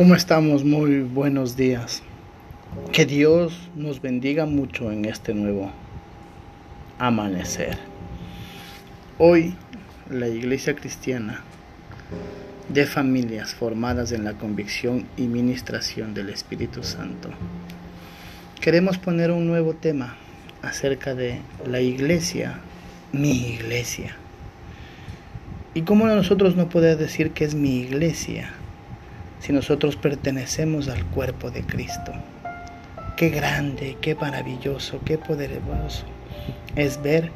¿Cómo estamos? Muy buenos días. Que Dios nos bendiga mucho en este nuevo amanecer. Hoy la Iglesia Cristiana de familias formadas en la convicción y ministración del Espíritu Santo. Queremos poner un nuevo tema acerca de la iglesia, mi iglesia. ¿Y cómo nosotros no podemos decir que es mi iglesia? Si nosotros pertenecemos al cuerpo de Cristo. Qué grande, qué maravilloso, qué poderoso es ver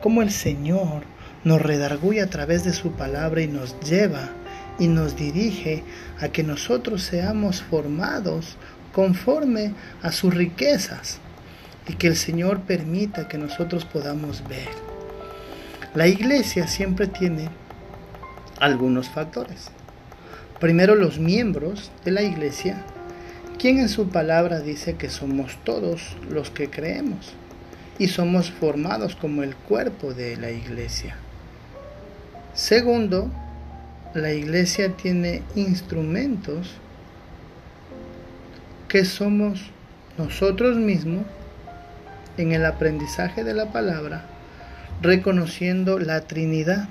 cómo el Señor nos redarguye a través de su palabra y nos lleva y nos dirige a que nosotros seamos formados conforme a sus riquezas y que el Señor permita que nosotros podamos ver. La iglesia siempre tiene algunos factores. Primero los miembros de la iglesia, quien en su palabra dice que somos todos los que creemos y somos formados como el cuerpo de la iglesia. Segundo, la iglesia tiene instrumentos que somos nosotros mismos en el aprendizaje de la palabra, reconociendo la Trinidad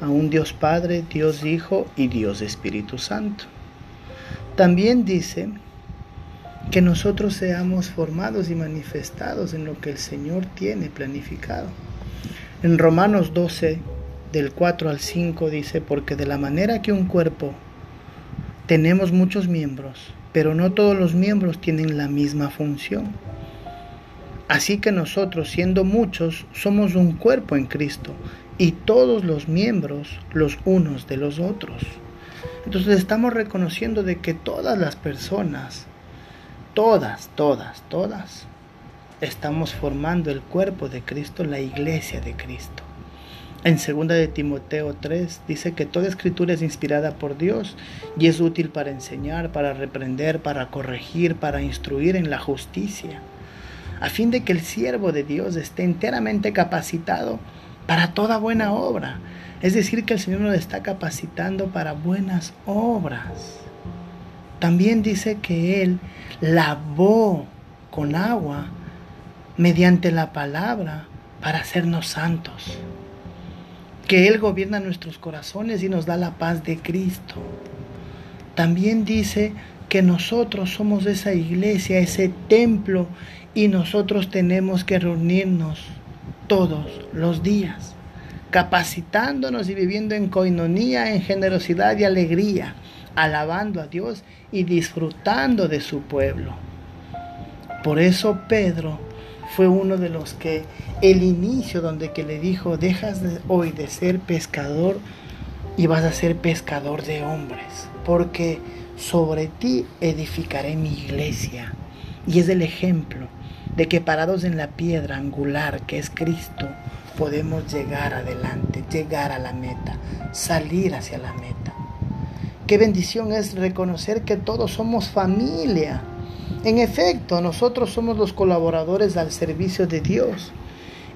a un Dios Padre, Dios Hijo y Dios Espíritu Santo. También dice que nosotros seamos formados y manifestados en lo que el Señor tiene planificado. En Romanos 12, del 4 al 5 dice, porque de la manera que un cuerpo tenemos muchos miembros, pero no todos los miembros tienen la misma función. Así que nosotros, siendo muchos, somos un cuerpo en Cristo y todos los miembros los unos de los otros. Entonces estamos reconociendo de que todas las personas, todas, todas, todas, estamos formando el cuerpo de Cristo, la iglesia de Cristo. En 2 de Timoteo 3 dice que toda escritura es inspirada por Dios y es útil para enseñar, para reprender, para corregir, para instruir en la justicia, a fin de que el siervo de Dios esté enteramente capacitado para toda buena obra. Es decir, que el Señor nos está capacitando para buenas obras. También dice que Él lavó con agua mediante la palabra para hacernos santos. Que Él gobierna nuestros corazones y nos da la paz de Cristo. También dice que nosotros somos esa iglesia, ese templo, y nosotros tenemos que reunirnos todos los días, capacitándonos y viviendo en coinonía, en generosidad y alegría, alabando a Dios y disfrutando de su pueblo. Por eso Pedro fue uno de los que el inicio donde que le dijo, dejas hoy de ser pescador y vas a ser pescador de hombres, porque sobre ti edificaré mi iglesia. Y es el ejemplo de que parados en la piedra angular que es Cristo, podemos llegar adelante, llegar a la meta, salir hacia la meta. Qué bendición es reconocer que todos somos familia. En efecto, nosotros somos los colaboradores al servicio de Dios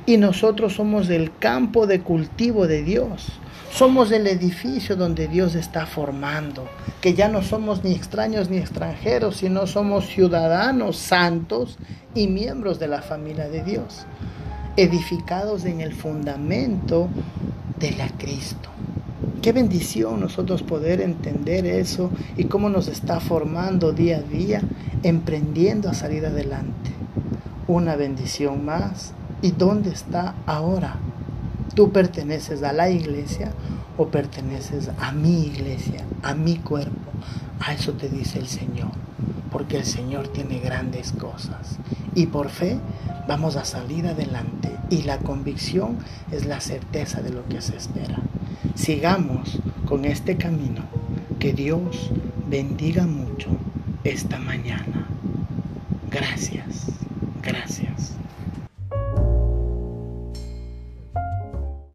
y nosotros somos el campo de cultivo de Dios. Somos el edificio donde Dios está formando, que ya no somos ni extraños ni extranjeros, sino somos ciudadanos santos y miembros de la familia de Dios, edificados en el fundamento de la Cristo. Qué bendición nosotros poder entender eso y cómo nos está formando día a día, emprendiendo a salir adelante. Una bendición más. ¿Y dónde está ahora? ¿Tú perteneces a la iglesia o perteneces a mi iglesia, a mi cuerpo? A eso te dice el Señor, porque el Señor tiene grandes cosas. Y por fe vamos a salir adelante. Y la convicción es la certeza de lo que se espera. Sigamos con este camino. Que Dios bendiga mucho esta mañana. Gracias, gracias.